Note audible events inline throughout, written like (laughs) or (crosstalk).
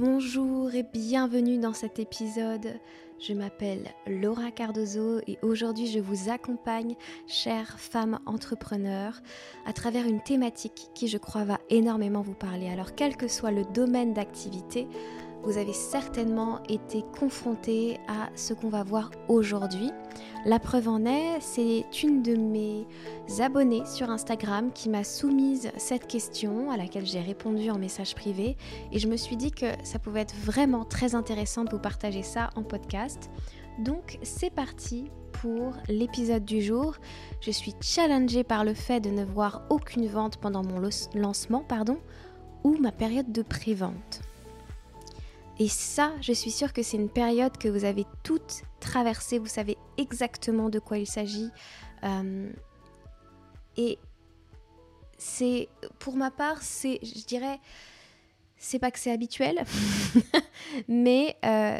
Bonjour et bienvenue dans cet épisode. Je m'appelle Laura Cardozo et aujourd'hui je vous accompagne, chère femme entrepreneur, à travers une thématique qui je crois va énormément vous parler. Alors quel que soit le domaine d'activité, vous avez certainement été confronté à ce qu'on va voir aujourd'hui. La preuve en est, c'est une de mes abonnées sur Instagram qui m'a soumise cette question à laquelle j'ai répondu en message privé et je me suis dit que ça pouvait être vraiment très intéressant de vous partager ça en podcast. Donc c'est parti pour l'épisode du jour. Je suis challengée par le fait de ne voir aucune vente pendant mon lancement pardon, ou ma période de pré-vente. Et ça, je suis sûre que c'est une période que vous avez toutes traversée, vous savez exactement de quoi il s'agit. Euh, et c'est, pour ma part, c'est, je dirais, c'est pas que c'est habituel, (laughs) mais euh,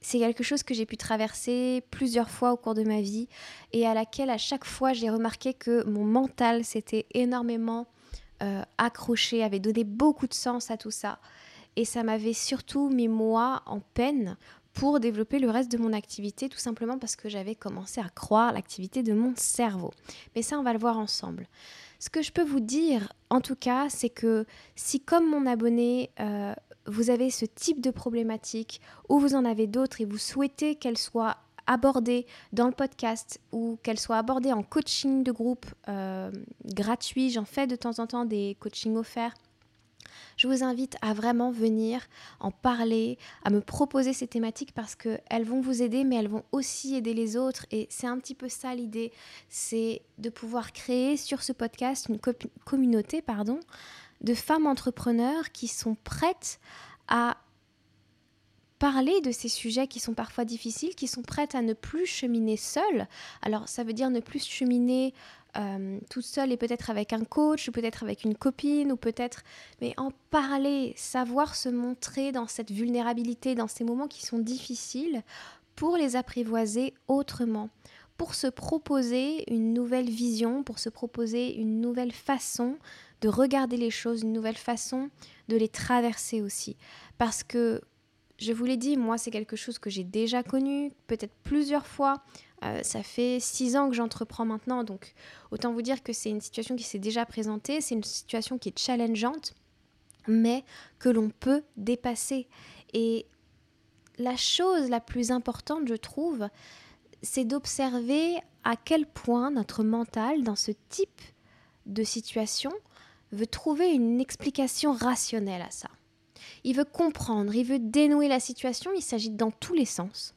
c'est quelque chose que j'ai pu traverser plusieurs fois au cours de ma vie et à laquelle à chaque fois j'ai remarqué que mon mental s'était énormément euh, accroché, avait donné beaucoup de sens à tout ça et ça m'avait surtout mis moi en peine pour développer le reste de mon activité, tout simplement parce que j'avais commencé à croire l'activité de mon cerveau. Mais ça, on va le voir ensemble. Ce que je peux vous dire, en tout cas, c'est que si comme mon abonné, euh, vous avez ce type de problématique ou vous en avez d'autres et vous souhaitez qu'elles soient abordées dans le podcast ou qu'elles soient abordées en coaching de groupe euh, gratuit, j'en fais de temps en temps des coachings offerts je vous invite à vraiment venir en parler, à me proposer ces thématiques parce qu'elles vont vous aider, mais elles vont aussi aider les autres. Et c'est un petit peu ça l'idée, c'est de pouvoir créer sur ce podcast une communauté pardon, de femmes entrepreneurs qui sont prêtes à parler de ces sujets qui sont parfois difficiles, qui sont prêtes à ne plus cheminer seules. Alors ça veut dire ne plus cheminer euh, toute seule et peut-être avec un coach ou peut-être avec une copine ou peut-être mais en parler, savoir se montrer dans cette vulnérabilité, dans ces moments qui sont difficiles pour les apprivoiser autrement, pour se proposer une nouvelle vision, pour se proposer une nouvelle façon de regarder les choses, une nouvelle façon de les traverser aussi parce que je vous l'ai dit, moi c'est quelque chose que j'ai déjà connu, peut-être plusieurs fois. Euh, ça fait six ans que j'entreprends maintenant, donc autant vous dire que c'est une situation qui s'est déjà présentée, c'est une situation qui est challengeante, mais que l'on peut dépasser. Et la chose la plus importante, je trouve, c'est d'observer à quel point notre mental, dans ce type de situation, veut trouver une explication rationnelle à ça. Il veut comprendre, il veut dénouer la situation, il s'agit dans tous les sens.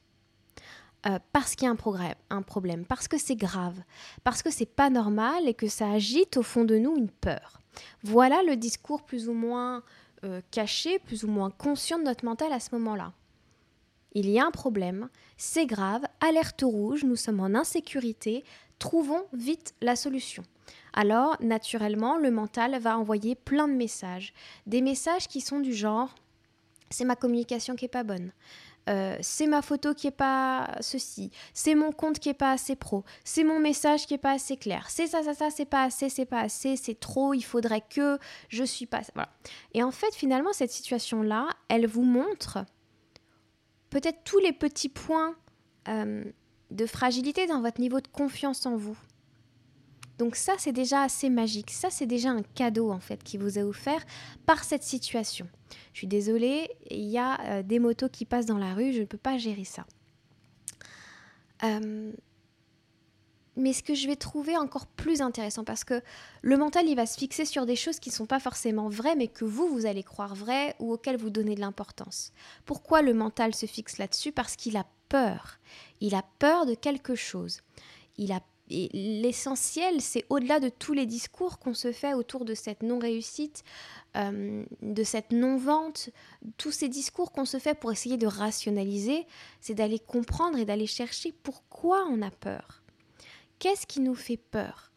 Euh, parce qu'il y a un, problème, parce que c'est grave, parce que c'est pas normal et que ça agite au fond de nous une peur. Voilà le discours plus ou moins euh, caché, plus ou moins conscient de notre mental à ce moment-là. Il y a un problème, c'est grave, alerte rouge, nous sommes en insécurité, trouvons vite la solution. Alors, naturellement, le mental va envoyer plein de messages. Des messages qui sont du genre c'est ma communication qui est pas bonne. Euh, c'est ma photo qui est pas ceci, c'est mon compte qui est pas assez pro, c'est mon message qui est pas assez clair, c'est ça, ça, ça, c'est pas assez, c'est pas assez, c'est trop, il faudrait que je suis pas. Et en fait, finalement, cette situation-là, elle vous montre peut-être tous les petits points euh, de fragilité dans votre niveau de confiance en vous. Donc ça, c'est déjà assez magique. Ça, c'est déjà un cadeau en fait qui vous est offert par cette situation. Je suis désolée, il y a euh, des motos qui passent dans la rue, je ne peux pas gérer ça. Euh, mais ce que je vais trouver encore plus intéressant, parce que le mental, il va se fixer sur des choses qui ne sont pas forcément vraies, mais que vous, vous allez croire vraies ou auxquelles vous donnez de l'importance. Pourquoi le mental se fixe là-dessus? Parce qu'il a peur. Il a peur de quelque chose. Il a et l'essentiel, c'est au-delà de tous les discours qu'on se fait autour de cette non-réussite, euh, de cette non-vente, tous ces discours qu'on se fait pour essayer de rationaliser, c'est d'aller comprendre et d'aller chercher pourquoi on a peur. Qu'est-ce qui nous fait peur?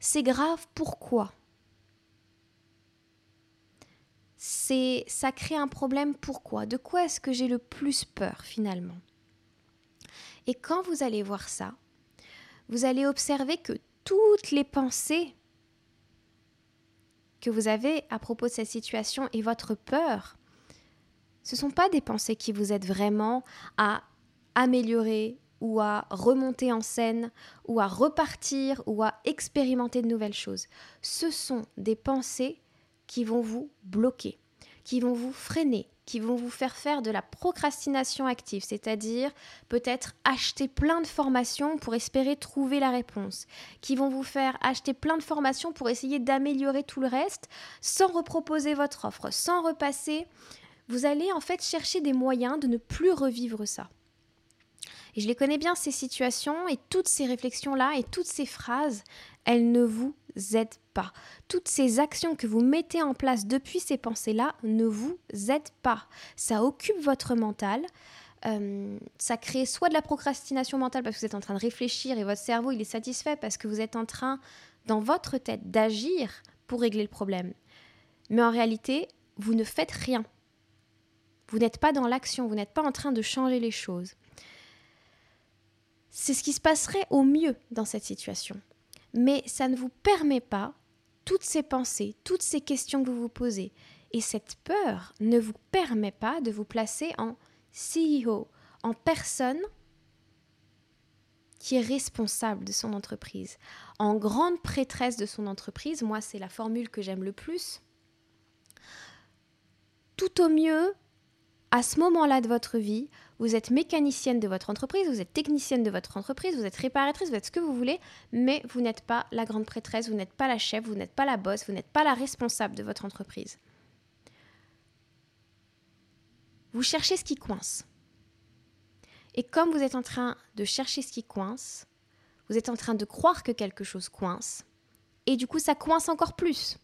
C'est grave, pourquoi? C'est ça crée un problème pourquoi? De quoi est-ce que j'ai le plus peur finalement? Et quand vous allez voir ça, vous allez observer que toutes les pensées que vous avez à propos de cette situation et votre peur Ce ne sont pas des pensées qui vous aident vraiment à améliorer ou à remonter en scène ou à repartir ou à expérimenter de nouvelles choses. Ce sont des pensées qui vont vous bloquer, qui vont vous freiner, qui vont vous faire faire de la procrastination active, c'est-à-dire peut-être acheter plein de formations pour espérer trouver la réponse, qui vont vous faire acheter plein de formations pour essayer d'améliorer tout le reste sans reproposer votre offre, sans repasser. Vous allez en fait chercher des moyens de ne plus revivre ça. Et je les connais bien, ces situations et toutes ces réflexions-là et toutes ces phrases, elles ne vous aident Toutes ces actions que vous mettez en place depuis ces pensées-là ne vous aident pas. Ça occupe votre mental. Euh, ça crée soit de la procrastination mentale parce que vous êtes en train de réfléchir et votre cerveau il est satisfait parce que vous êtes en train dans votre tête d'agir pour régler le problème. Mais en réalité, vous ne faites rien. Vous n'êtes pas dans l'action, vous n'êtes pas en train de changer les choses. C'est ce qui se passerait au mieux dans cette situation. Mais ça ne vous permet pas, toutes ces pensées, toutes ces questions que vous vous posez, et cette peur ne vous permet pas de vous placer en CEO, en personne qui est responsable de son entreprise, en grande prêtresse de son entreprise. Moi, c'est la formule que j'aime le plus. Tout au mieux, à ce moment-là de votre vie, vous êtes mécanicienne de votre entreprise, vous êtes technicienne de votre entreprise, vous êtes réparatrice, vous êtes ce que vous voulez, mais vous n'êtes pas la grande prêtresse, vous n'êtes pas la chef, vous n'êtes pas la boss, vous n'êtes pas la responsable de votre entreprise. Vous cherchez ce qui coince. Et comme vous êtes en train de chercher ce qui coince, vous êtes en train de croire que quelque chose coince, et du coup ça coince encore plus.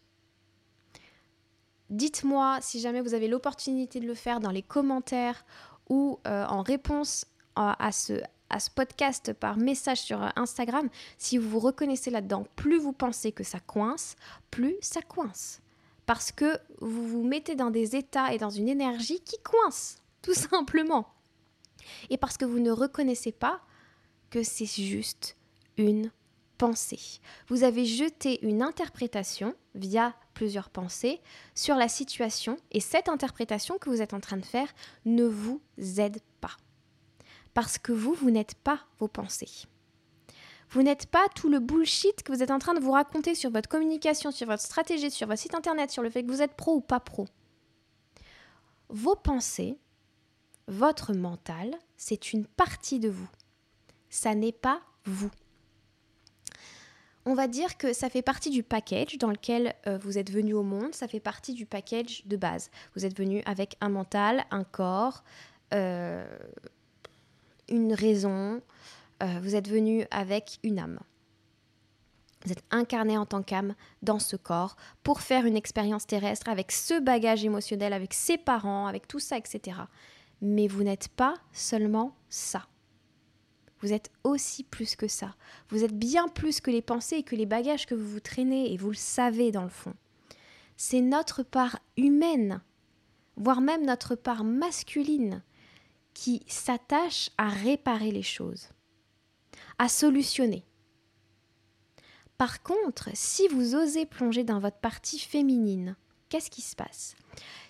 Dites-moi si jamais vous avez l'opportunité de le faire dans les commentaires ou euh, en réponse à, ce, à ce podcast par message sur Instagram, si vous vous reconnaissez là-dedans, plus vous pensez que ça coince, plus ça coince. Parce que vous vous mettez dans des états et dans une énergie qui coince, tout simplement. Et parce que vous ne reconnaissez pas que c'est juste une pensée. Vous avez jeté une interprétation via plusieurs pensées sur la situation et cette interprétation que vous êtes en train de faire ne vous aide pas. Parce que vous, vous n'êtes pas vos pensées. Vous n'êtes pas tout le bullshit que vous êtes en train de vous raconter sur votre communication, sur votre stratégie, sur votre site internet, sur le fait que vous êtes pro ou pas pro. Vos pensées, votre mental, c'est une partie de vous. Ça n'est pas vous on va dire que ça fait partie du package dans lequel euh, vous êtes venu au monde, ça fait partie du package de base. Vous êtes venu avec un mental, un corps, euh, une raison, euh, vous êtes venu avec une âme. Vous êtes incarné en tant qu'âme dans ce corps pour faire une expérience terrestre avec ce bagage émotionnel, avec ses parents, avec tout ça, etc. Mais vous n'êtes pas seulement ça. Vous êtes aussi plus que ça. Vous êtes bien plus que les pensées et que les bagages que vous vous traînez et vous le savez dans le fond. C'est notre part humaine, voire même notre part masculine, qui s'attache à réparer les choses, à solutionner. Par contre, si vous osez plonger dans votre partie féminine, qu'est-ce qui se passe?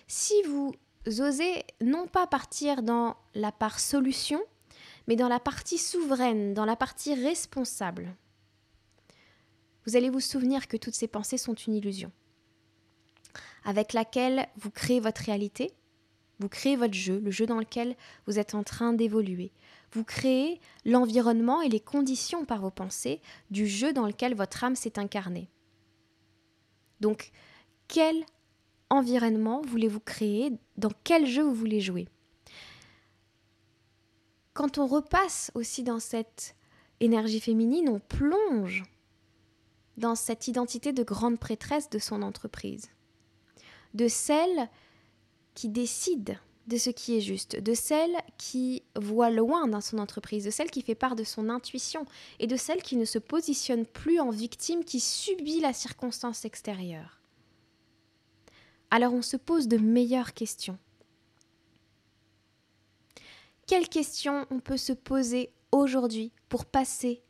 Si vous osez non pas partir dans la part solution, mais dans la partie souveraine, dans la partie responsable. Vous allez vous souvenir que toutes ces pensées sont une illusion, avec laquelle vous créez votre réalité, vous créez votre jeu, le jeu dans lequel vous êtes en train d'évoluer. Vous créez l'environnement et les conditions par vos pensées du jeu dans lequel votre âme s'est incarnée. Donc, quel environnement voulez-vous créer? Dans quel jeu vous voulez jouer? Quand on repasse aussi dans cette énergie féminine, on plonge dans cette identité de grande prêtresse de son entreprise, de celle qui décide de ce qui est juste, de celle qui voit loin dans son entreprise, de celle qui fait part de son intuition et de celle qui ne se positionne plus en victime qui subit la circonstance extérieure. Alors on se pose de meilleures questions. Quelles questions on peut se poser aujourd'hui pour passer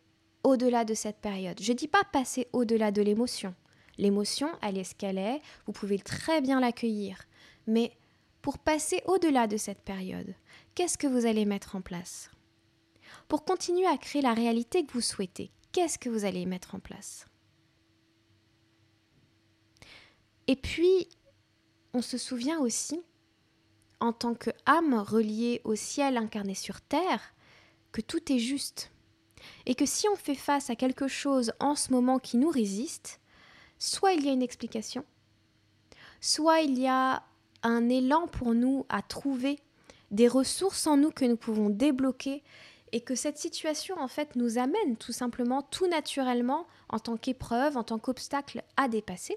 au-delà de cette période? Je ne dis pas passer au-delà de l'émotion. L'émotion, elle est ce qu'elle est, vous pouvez très bien l'accueillir. Mais pour passer au-delà de cette période, qu'est-ce que vous allez mettre en place? Pour continuer à créer la réalité que vous souhaitez, qu'est-ce que vous allez mettre en place? Et puis, on se souvient aussi, en tant qu'âme reliée au ciel incarné sur terre, que tout est juste. Et que si on fait face à quelque chose en ce moment qui nous résiste, soit il y a une explication, soit il y a un élan pour nous à trouver des ressources en nous que nous pouvons débloquer et que cette situation en fait nous amène tout simplement tout naturellement en tant qu'épreuve, en tant qu'obstacle à dépasser.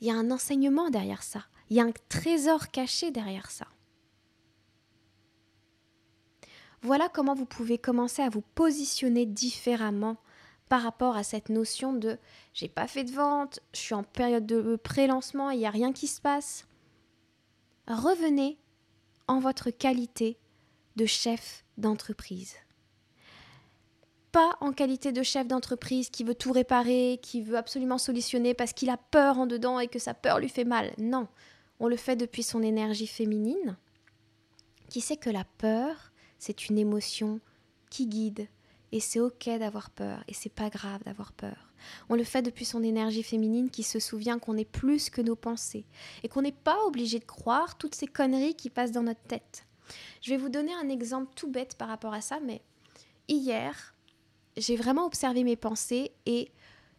Il y a un enseignement derrière ça, il y a un trésor caché derrière ça. Voilà comment vous pouvez commencer à vous positionner différemment par rapport à cette notion de j'ai pas fait de vente, je suis en période de pré-lancement, il n'y a rien qui se passe. Revenez en votre qualité de chef d'entreprise. Pas en qualité de chef d'entreprise qui veut tout réparer, qui veut absolument solutionner parce qu'il a peur en dedans et que sa peur lui fait mal. Non, on le fait depuis son énergie féminine, qui sait que la peur, c'est une émotion qui guide, et c'est ok d'avoir peur, et c'est pas grave d'avoir peur. On le fait depuis son énergie féminine qui se souvient qu'on est plus que nos pensées, et qu'on n'est pas obligé de croire toutes ces conneries qui passent dans notre tête. Je vais vous donner un exemple tout bête par rapport à ça, mais hier, j'ai vraiment observé mes pensées et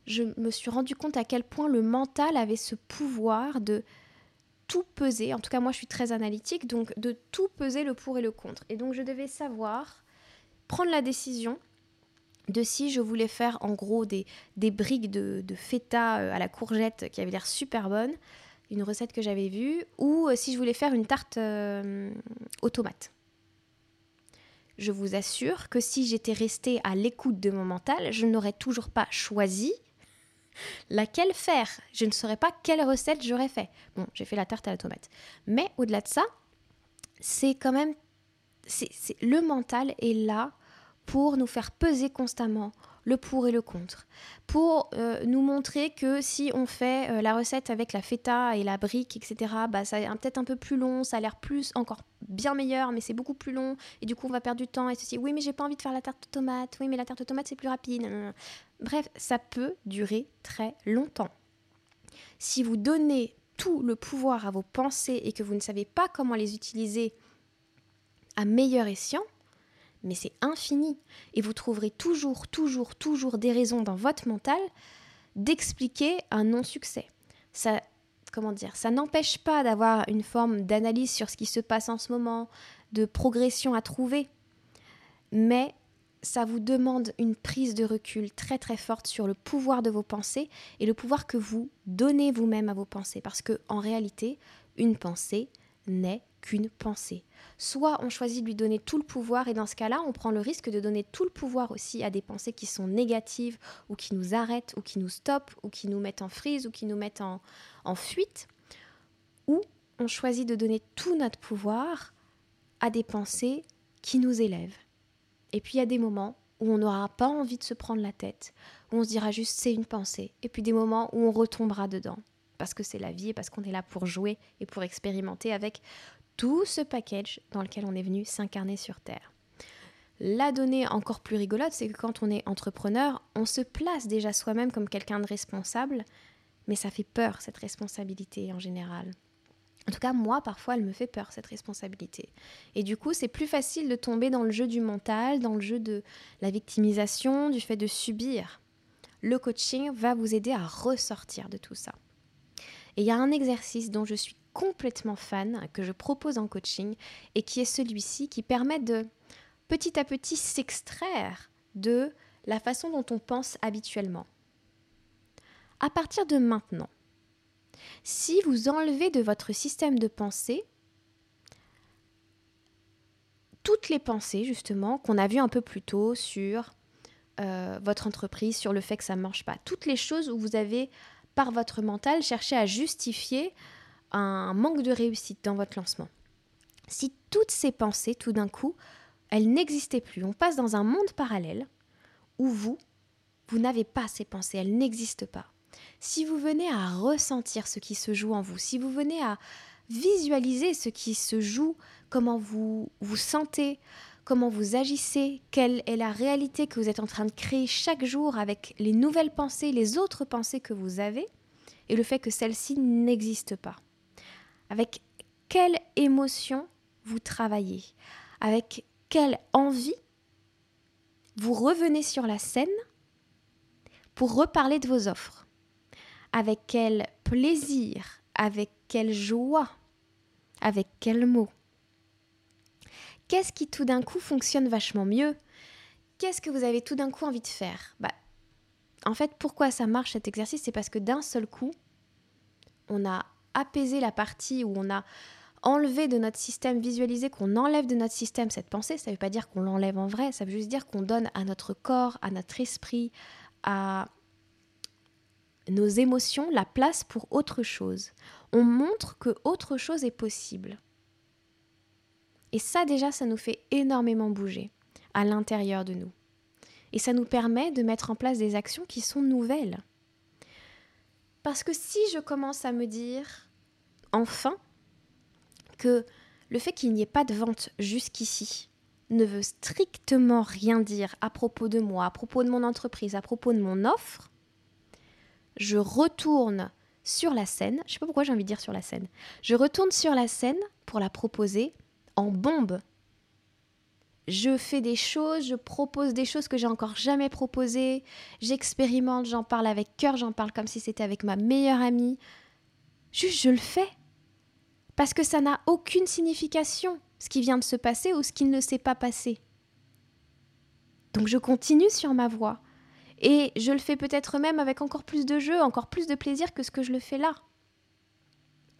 je me suis rendu compte à quel point le mental avait ce pouvoir de peser. En tout cas, moi, je suis très analytique, donc de tout peser le pour et le contre. Et donc, je devais savoir prendre la décision de si je voulais faire en gros des, briques de, feta euh, à la courgette qui avaient l'air super bonnes, une recette que j'avais vue, ou euh, si je voulais faire une tarte euh, aux tomates. Je vous assure que si j'étais restée à l'écoute de mon mental, je n'aurais toujours pas choisi laquelle faire? Je ne saurais pas quelle recette j'aurais fait. Bon, j'ai fait la tarte à la tomate. Mais au-delà de ça, c'est quand même... c'est le mental est là pour nous faire peser constamment le pour et le contre, pour euh, nous montrer que si on fait euh, la recette avec la feta et la brique, etc., bah, ça est peut-être un peu plus long, ça a l'air plus, encore bien meilleur, mais c'est beaucoup plus long, et du coup on va perdre du temps, et ceci, oui mais j'ai pas envie de faire la tarte aux tomates, oui mais la tarte aux tomates c'est plus rapide. Bref, ça peut durer très longtemps. Si vous donnez tout le pouvoir à vos pensées et que vous ne savez pas comment les utiliser à meilleur escient, mais c'est infini. Et vous trouverez toujours, toujours, toujours des raisons dans votre mental d'expliquer un non-succès. Ça, comment dire, ça n'empêche pas d'avoir une forme d'analyse sur ce qui se passe en ce moment, de progression à trouver, mais ça vous demande une prise de recul très très forte sur le pouvoir de vos pensées et le pouvoir que vous donnez vous-même à vos pensées. Parce que en réalité, une pensée n'est qu'une pensée. Soit on choisit de lui donner tout le pouvoir et dans ce cas-là, on prend le risque de donner tout le pouvoir aussi à des pensées qui sont négatives ou qui nous arrêtent ou qui nous stoppent ou qui nous mettent en frise ou qui nous mettent en, en fuite. Ou on choisit de donner tout notre pouvoir à des pensées qui nous élèvent. Et puis il y a des moments où on n'aura pas envie de se prendre la tête, où on se dira juste c'est une pensée, et puis des moments où on retombera dedans, parce que c'est la vie et parce qu'on est là pour jouer et pour expérimenter avec tout ce package dans lequel on est venu s'incarner sur Terre. La donnée encore plus rigolote, c'est que quand on est entrepreneur, on se place déjà soi-même comme quelqu'un de responsable, mais ça fait peur cette responsabilité en général. En tout cas, moi, parfois, elle me fait peur, cette responsabilité. Et du coup, c'est plus facile de tomber dans le jeu du mental, dans le jeu de la victimisation, du fait de subir. Le coaching va vous aider à ressortir de tout ça. Et il y a un exercice dont je suis complètement fan, que je propose en coaching, et qui est celui-ci qui permet de petit à petit s'extraire de la façon dont on pense habituellement. À partir de maintenant, si vous enlevez de votre système de pensée toutes les pensées justement qu'on a vues un peu plus tôt sur euh, votre entreprise, sur le fait que ça ne marche pas, toutes les choses où vous avez par votre mental cherché à justifier un manque de réussite dans votre lancement. Si toutes ces pensées, tout d'un coup, elles n'existaient plus, on passe dans un monde parallèle où vous, vous n'avez pas ces pensées, elles n'existent pas. si vous venez à ressentir ce qui se joue en vous, si vous venez à visualiser ce qui se joue, comment vous vous sentez, comment vous agissez, quelle est la réalité que vous êtes en train de créer chaque jour avec les nouvelles pensées, les autres pensées que vous avez, et le fait que celles-ci n'existent pas. Avec quelle émotion vous travaillez, avec quelle envie vous revenez sur la scène pour reparler de vos offres, avec quel plaisir, avec quelle joie, avec quels mots. Qu'est-ce qui tout d'un coup fonctionne vachement mieux? Qu'est-ce que vous avez tout d'un coup envie de faire? Bah, En fait, pourquoi ça marche cet exercice? C'est parce que d'un seul coup, on a apaisé la partie où on a enlevé de notre système, visualisé qu'on enlève de notre système cette pensée. Ça ne veut pas dire qu'on l'enlève en vrai, ça veut juste dire qu'on donne à notre corps, à notre esprit, à nos émotions la place pour autre chose. On montre que autre chose est possible. Et ça déjà, ça nous fait énormément bouger à l'intérieur de nous. Et ça nous permet de mettre en place des actions qui sont nouvelles. Parce que si je commence à me dire, enfin, que le fait qu'il n'y ait pas de vente jusqu'ici ne veut strictement rien dire à propos de moi, à propos de mon entreprise, à propos de mon offre, je retourne sur la scène, je ne sais pas pourquoi j'ai envie de dire sur la scène, je retourne sur la scène pour la proposer en bombe. Je fais des choses, je propose des choses que j'ai encore jamais proposées, j'expérimente, j'en parle avec cœur, j'en parle comme si c'était avec ma meilleure amie. Juste, je le fais. Parce que ça n'a aucune signification, ce qui vient de se passer ou ce qui ne s'est pas passé. Donc je continue sur ma voie. Et je le fais peut-être même avec encore plus de jeu, encore plus de plaisir que ce que je le fais là,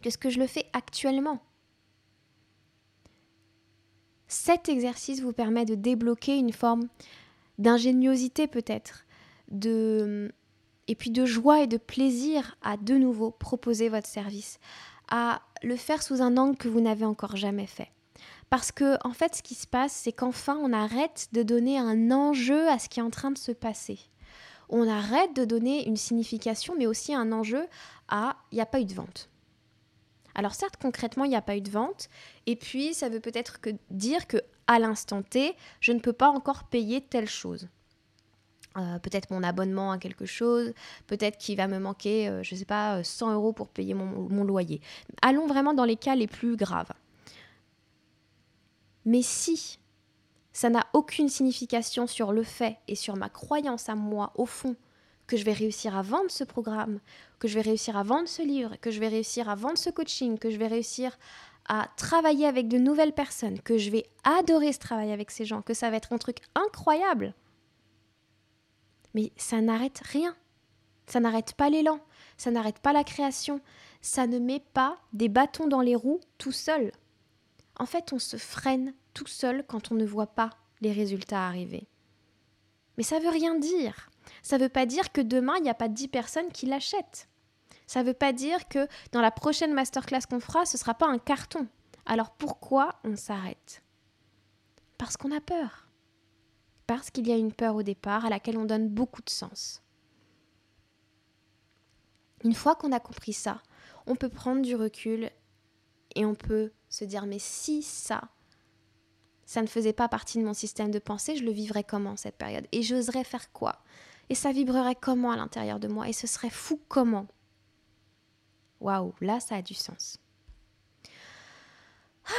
que ce que je le fais actuellement. Cet exercice vous permet de débloquer une forme d'ingéniosité peut-être, de et puis de joie et de plaisir à de nouveau proposer votre service, à le faire sous un angle que vous n'avez encore jamais fait. Parce que en fait, ce qui se passe, c'est qu'enfin, on arrête de donner un enjeu à ce qui est en train de se passer on arrête de donner une signification, mais aussi un enjeu à il n'y a pas eu de vente. Alors certes, concrètement, il n'y a pas eu de vente, et puis ça veut peut-être dire que à l'instant T, je ne peux pas encore payer telle chose. Euh, peut-être mon abonnement à quelque chose, peut-être qu'il va me manquer, euh, je ne sais pas, 100 euh, euros pour payer mon loyer. Allons vraiment dans les cas les plus graves. Mais si ça n'a aucune signification sur le fait et sur ma croyance à moi, au fond, que je vais réussir à vendre ce programme, que je vais réussir à vendre ce livre, que je vais réussir à vendre ce coaching, que je vais réussir à travailler avec de nouvelles personnes, que je vais adorer ce travail avec ces gens, que ça va être un truc incroyable. Mais ça n'arrête rien. Ça n'arrête pas l'élan, ça n'arrête pas la création, ça ne met pas des bâtons dans les roues tout seul. En fait, on se freine tout seul quand on ne voit pas les résultats arriver. Mais ça veut rien dire. Ça ne veut pas dire que demain, il n'y a pas dix personnes qui l'achètent. Ça ne veut pas dire que dans la prochaine masterclass qu'on fera, ce ne sera pas un carton. Alors pourquoi on s'arrête? Parce qu'on a peur. Parce qu'il y a une peur au départ à laquelle on donne beaucoup de sens. Une fois qu'on a compris ça, on peut prendre du recul et on peut se dire mais si ça, ça ne faisait pas partie de mon système de pensée, je le vivrais comment cette période? Et j'oserais faire quoi? Et ça vibrerait comment à l'intérieur de moi? Et ce serait fou comment? Waouh, là ça a du sens. Ah,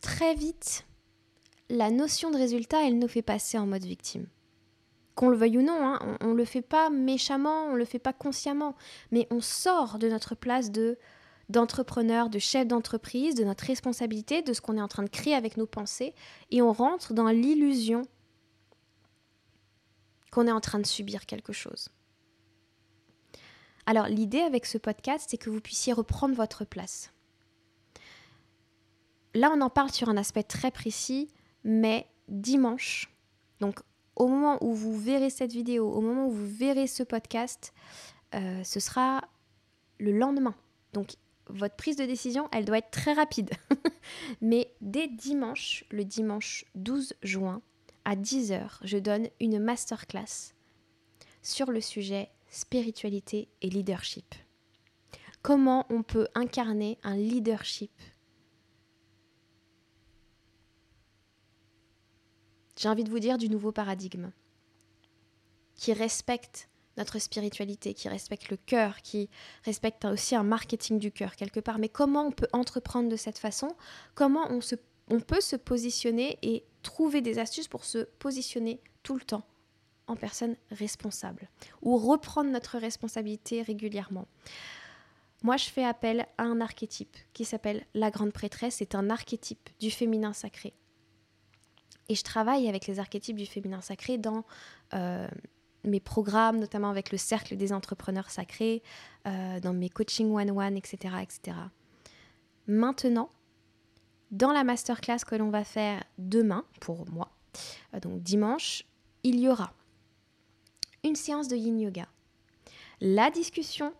très vite, la notion de résultat, elle nous fait passer en mode victime. Qu'on le veuille ou non, hein, on ne le fait pas méchamment, on ne le fait pas consciemment, mais on sort de notre place de d'entrepreneur, de chef d'entreprise, de notre responsabilité, de ce qu'on est en train de créer avec nos pensées, et on rentre dans l'illusion qu'on est en train de subir quelque chose. Alors l'idée avec ce podcast, c'est que vous puissiez reprendre votre place. Là, on en parle sur un aspect très précis, mais dimanche, donc au moment où vous verrez cette vidéo, au moment où vous verrez ce podcast, euh, ce sera le lendemain. Donc votre prise de décision, elle doit être très rapide. (laughs) Mais dès dimanche, le dimanche 12 juin, à 10h, je donne une masterclass sur le sujet spiritualité et leadership. Comment on peut incarner un leadership? J'ai envie de vous dire du nouveau paradigme qui respecte notre spiritualité, qui respecte le cœur, qui respecte aussi un marketing du cœur quelque part. Mais comment on peut entreprendre de cette façon? Comment on, on peut se positionner et trouver des astuces pour se positionner tout le temps en personne responsable ou reprendre notre responsabilité régulièrement. Moi, je fais appel à un archétype qui s'appelle la grande prêtresse. C'est un archétype du féminin sacré. Et je travaille avec les archétypes du féminin sacré dans euh, mes programmes, notamment avec le cercle des entrepreneurs sacrés, euh, dans mes coaching one-one, etc., etc. Maintenant, dans la masterclass que l'on va faire demain, pour moi, euh, donc dimanche, il y aura une séance de yin yoga, la discussion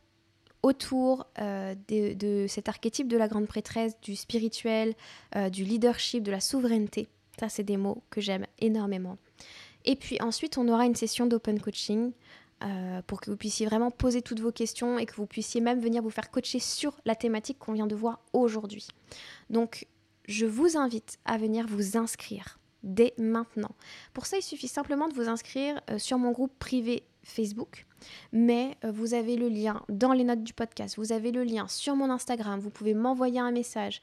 autour euh, de, cet archétype de la grande prêtresse, du spirituel, du leadership, de la souveraineté. Ça, c'est des mots que j'aime énormément. Et puis ensuite, on aura une session d'open coaching euh, pour que vous puissiez vraiment poser toutes vos questions et que vous puissiez même venir vous faire coacher sur la thématique qu'on vient de voir aujourd'hui. Donc, je vous invite à venir vous inscrire dès maintenant. Pour ça, il suffit simplement de vous inscrire euh, sur mon groupe privé Facebook, mais euh, vous avez le lien dans les notes du podcast, vous avez le lien sur mon Instagram, vous pouvez m'envoyer un message,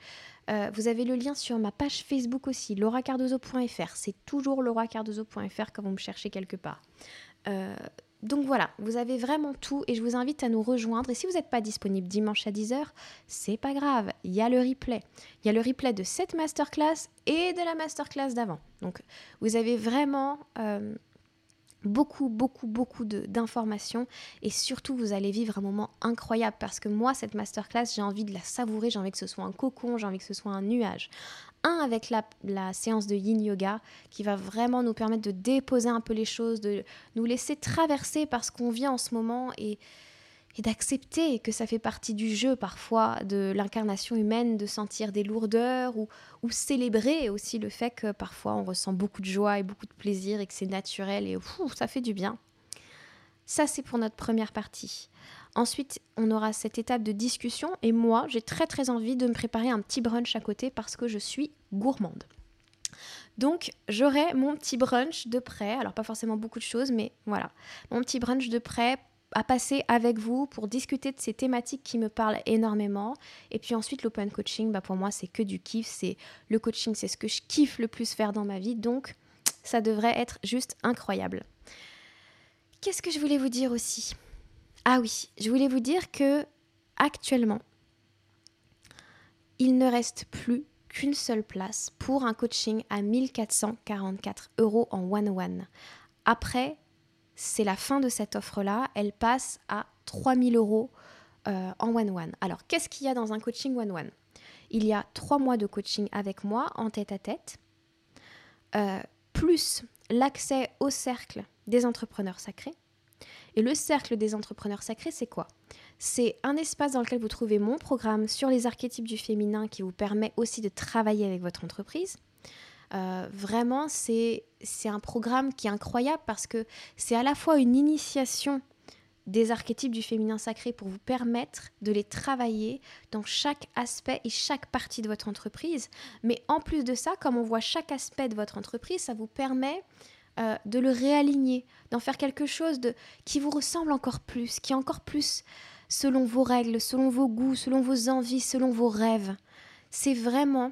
euh, vous avez le lien sur ma page Facebook aussi, lauracardozo.fr, c'est toujours lauracardozo.fr quand vous me cherchez quelque part. Donc voilà, vous avez vraiment tout et je vous invite à nous rejoindre. Et si vous n'êtes pas disponible dimanche à 10h, c'est pas grave, il y a le replay. Il y a le replay de cette masterclass et de la masterclass d'avant. Donc vous avez vraiment beaucoup, beaucoup, beaucoup d'informations et surtout vous allez vivre un moment incroyable parce que moi, cette masterclass, j'ai envie de la savourer, j'ai envie que ce soit un cocon, j'ai envie que ce soit un nuage. Un avec la, séance de yin yoga qui va vraiment nous permettre de déposer un peu les choses, de nous laisser traverser parce qu'on vient en ce moment et d'accepter que ça fait partie du jeu parfois de l'incarnation humaine de sentir des lourdeurs ou, ou, célébrer aussi le fait que parfois on ressent beaucoup de joie et beaucoup de plaisir et que c'est naturel et ça fait du bien. Ça c'est pour notre première partie. Ensuite, on aura cette étape de discussion et moi, j'ai très très envie de me préparer un petit brunch à côté parce que je suis gourmande. Donc, j'aurai mon petit brunch de près. Alors, pas forcément beaucoup de choses, mais voilà. Mon petit brunch de près à passer avec vous pour discuter de ces thématiques qui me parlent énormément. Et puis ensuite, l'open coaching, bah pour moi, c'est que du kiff. C'est le coaching, c'est ce que je kiffe le plus faire dans ma vie. Donc, ça devrait être juste incroyable. Qu'est-ce que je voulais vous dire aussi? Ah oui, je voulais vous dire que actuellement, il ne reste plus qu'une seule place pour un coaching à 1444 euros en one-one. Après, c'est la fin de cette offre-là. Elle passe à 3000 euros euh, en one-one. Alors, qu'est-ce qu'il y a dans un coaching one-one? Il y a trois mois de coaching avec moi en tête-à-tête, euh, plus l'accès au cercle des entrepreneurs sacrés. Et le cercle des entrepreneurs sacrés, c'est quoi? C'est un espace dans lequel vous trouvez mon programme sur les archétypes du féminin qui vous permet aussi de travailler avec votre entreprise. Euh, vraiment, c'est un programme qui est incroyable parce que c'est à la fois une initiation des archétypes du féminin sacré pour vous permettre de les travailler dans chaque aspect et chaque partie de votre entreprise. Mais en plus de ça, comme on voit chaque aspect de votre entreprise, ça vous permet euh, de le réaligner, d'en faire quelque chose de, qui vous ressemble encore plus, qui est encore plus selon vos règles, selon vos goûts, selon vos envies, selon vos rêves. C'est vraiment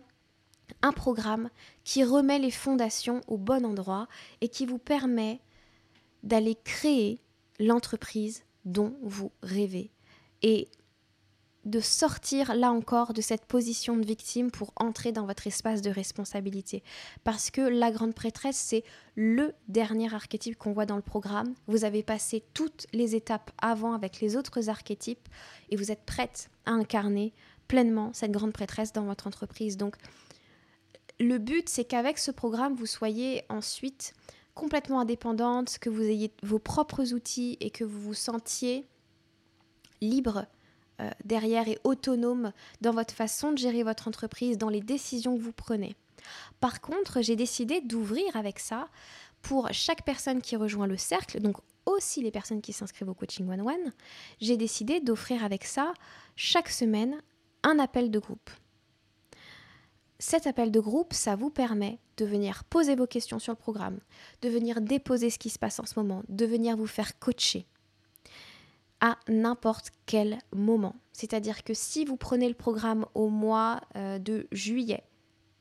un programme qui remet les fondations au bon endroit et qui vous permet d'aller créer l'entreprise dont vous rêvez et de sortir là encore de cette position de victime pour entrer dans votre espace de responsabilité. Parce que la grande prêtresse, c'est le dernier archétype qu'on voit dans le programme. Vous avez passé toutes les étapes avant avec les autres archétypes et vous êtes prête à incarner pleinement cette grande prêtresse dans votre entreprise. Donc le but, c'est qu'avec ce programme, vous soyez ensuite complètement indépendante, que vous ayez vos propres outils et que vous vous sentiez libre euh, derrière et autonome dans votre façon de gérer votre entreprise, dans les décisions que vous prenez. Par contre, j'ai décidé d'ouvrir avec ça pour chaque personne qui rejoint le cercle. Donc, aussi les personnes qui s'inscrivent au coaching one-one, j'ai décidé d'offrir avec ça chaque semaine un appel de groupe. Cet appel de groupe, ça vous permet de venir poser vos questions sur le programme, de venir déposer ce qui se passe en ce moment, de venir vous faire coacher à n'importe quel moment. C'est-à-dire que si vous prenez le programme au mois euh, de juillet,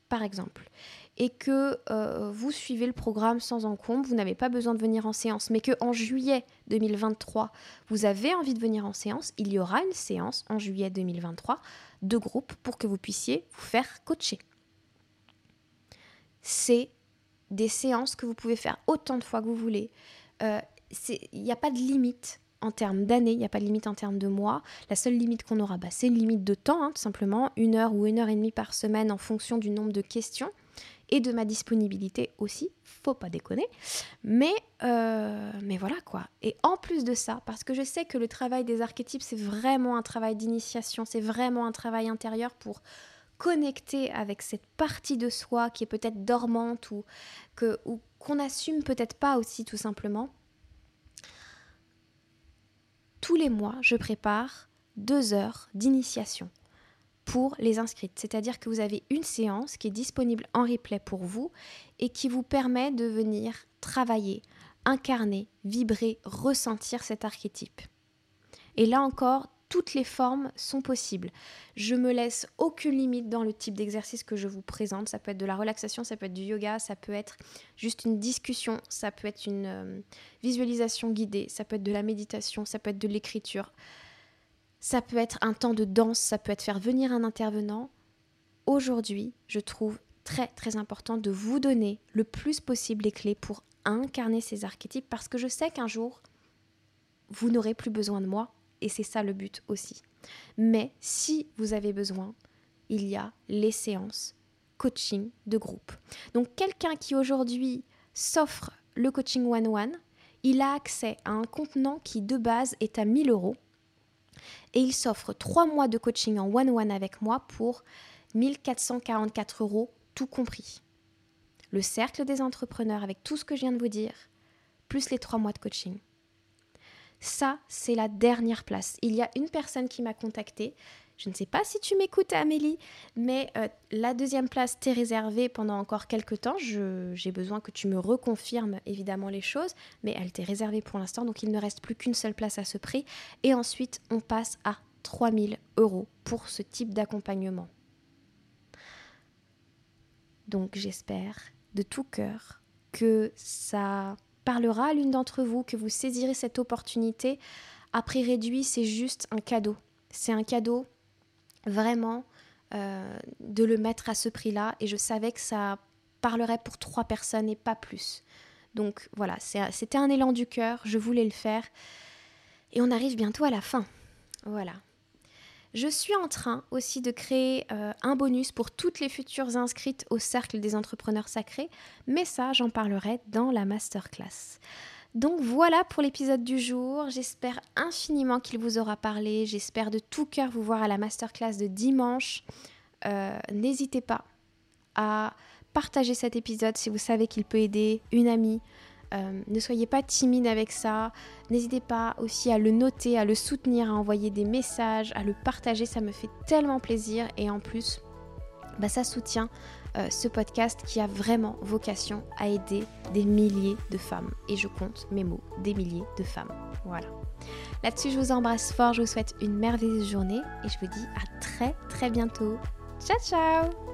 par exemple, et que euh, vous suivez le programme sans encombre, vous n'avez pas besoin de venir en séance, mais que en juillet 2023, vous avez envie de venir en séance, il y aura une séance en juillet 2023 de groupe pour que vous puissiez vous faire coacher c'est des séances que vous pouvez faire autant de fois que vous voulez. Euh, il n'y a pas de limite en termes d'années, il n'y a pas de limite en termes de mois. La seule limite qu'on aura, bah, c'est une limite de temps, hein, tout simplement, une heure ou une heure et demie par semaine en fonction du nombre de questions et de ma disponibilité aussi, faut pas déconner. Mais, euh, mais voilà quoi. Et en plus de ça, parce que je sais que le travail des archétypes, c'est vraiment un travail d'initiation, c'est vraiment un travail intérieur pour connecter avec cette partie de soi qui est peut-être dormante ou que ou qu'on n'assume peut-être pas aussi tout simplement. Tous les mois, je prépare deux heures d'initiation pour les inscrites. C'est-à-dire que vous avez une séance qui est disponible en replay pour vous et qui vous permet de venir travailler, incarner, vibrer, ressentir cet archétype. Et là encore, toutes les formes sont possibles. Je me laisse aucune limite dans le type d'exercice que je vous présente. Ça peut être de la relaxation, ça peut être du yoga, ça peut être juste une discussion, ça peut être une euh, visualisation guidée, ça peut être de la méditation, ça peut être de l'écriture, ça peut être un temps de danse, ça peut être faire venir un intervenant. Aujourd'hui, je trouve très très important de vous donner le plus possible les clés pour incarner ces archétypes parce que je sais qu'un jour, vous n'aurez plus besoin de moi et c'est ça le but aussi. Mais si vous avez besoin, il y a les séances coaching de groupe. Donc quelqu'un qui aujourd'hui s'offre le coaching one-one, il a accès à un contenant qui de base est à 1000 euros et il s'offre trois mois de coaching en one-one avec moi pour 1444 euros tout compris. Le cercle des entrepreneurs avec tout ce que je viens de vous dire, plus les trois mois de coaching. Ça, c'est la dernière place. Il y a une personne qui m'a contactée. Je ne sais pas si tu m'écoutes, Amélie, mais euh, la deuxième place t'est réservée pendant encore quelques temps. J'ai besoin que tu me reconfirmes évidemment les choses, mais elle t'est réservée pour l'instant, donc il ne reste plus qu'une seule place à ce prix. Et ensuite, on passe à 3000 euros pour ce type d'accompagnement. Donc j'espère de tout cœur que ça parlera à l'une d'entre vous, que vous saisirez cette opportunité. À prix réduit, c'est juste un cadeau. C'est un cadeau vraiment euh, de le mettre à ce prix-là. Et je savais que ça parlerait pour trois personnes et pas plus. Donc voilà, c'était un élan du cœur, je voulais le faire. Et on arrive bientôt à la fin. Voilà. Je suis en train aussi de créer euh, un bonus pour toutes les futures inscrites au Cercle des entrepreneurs sacrés, mais ça, j'en parlerai dans la masterclass. Donc voilà pour l'épisode du jour. J'espère infiniment qu'il vous aura parlé. J'espère de tout cœur vous voir à la masterclass de dimanche. Euh, n'hésitez pas à partager cet épisode si vous savez qu'il peut aider une amie, euh, ne soyez pas timide avec ça. N'hésitez pas aussi à le noter, à le soutenir, à envoyer des messages, à le partager. Ça me fait tellement plaisir. Et en plus, bah, ça soutient euh, ce podcast qui a vraiment vocation à aider des milliers de femmes. Et je compte mes mots, des milliers de femmes. Voilà. Là-dessus, je vous embrasse fort. Je vous souhaite une merveilleuse journée. Et je vous dis à très très bientôt. Ciao ciao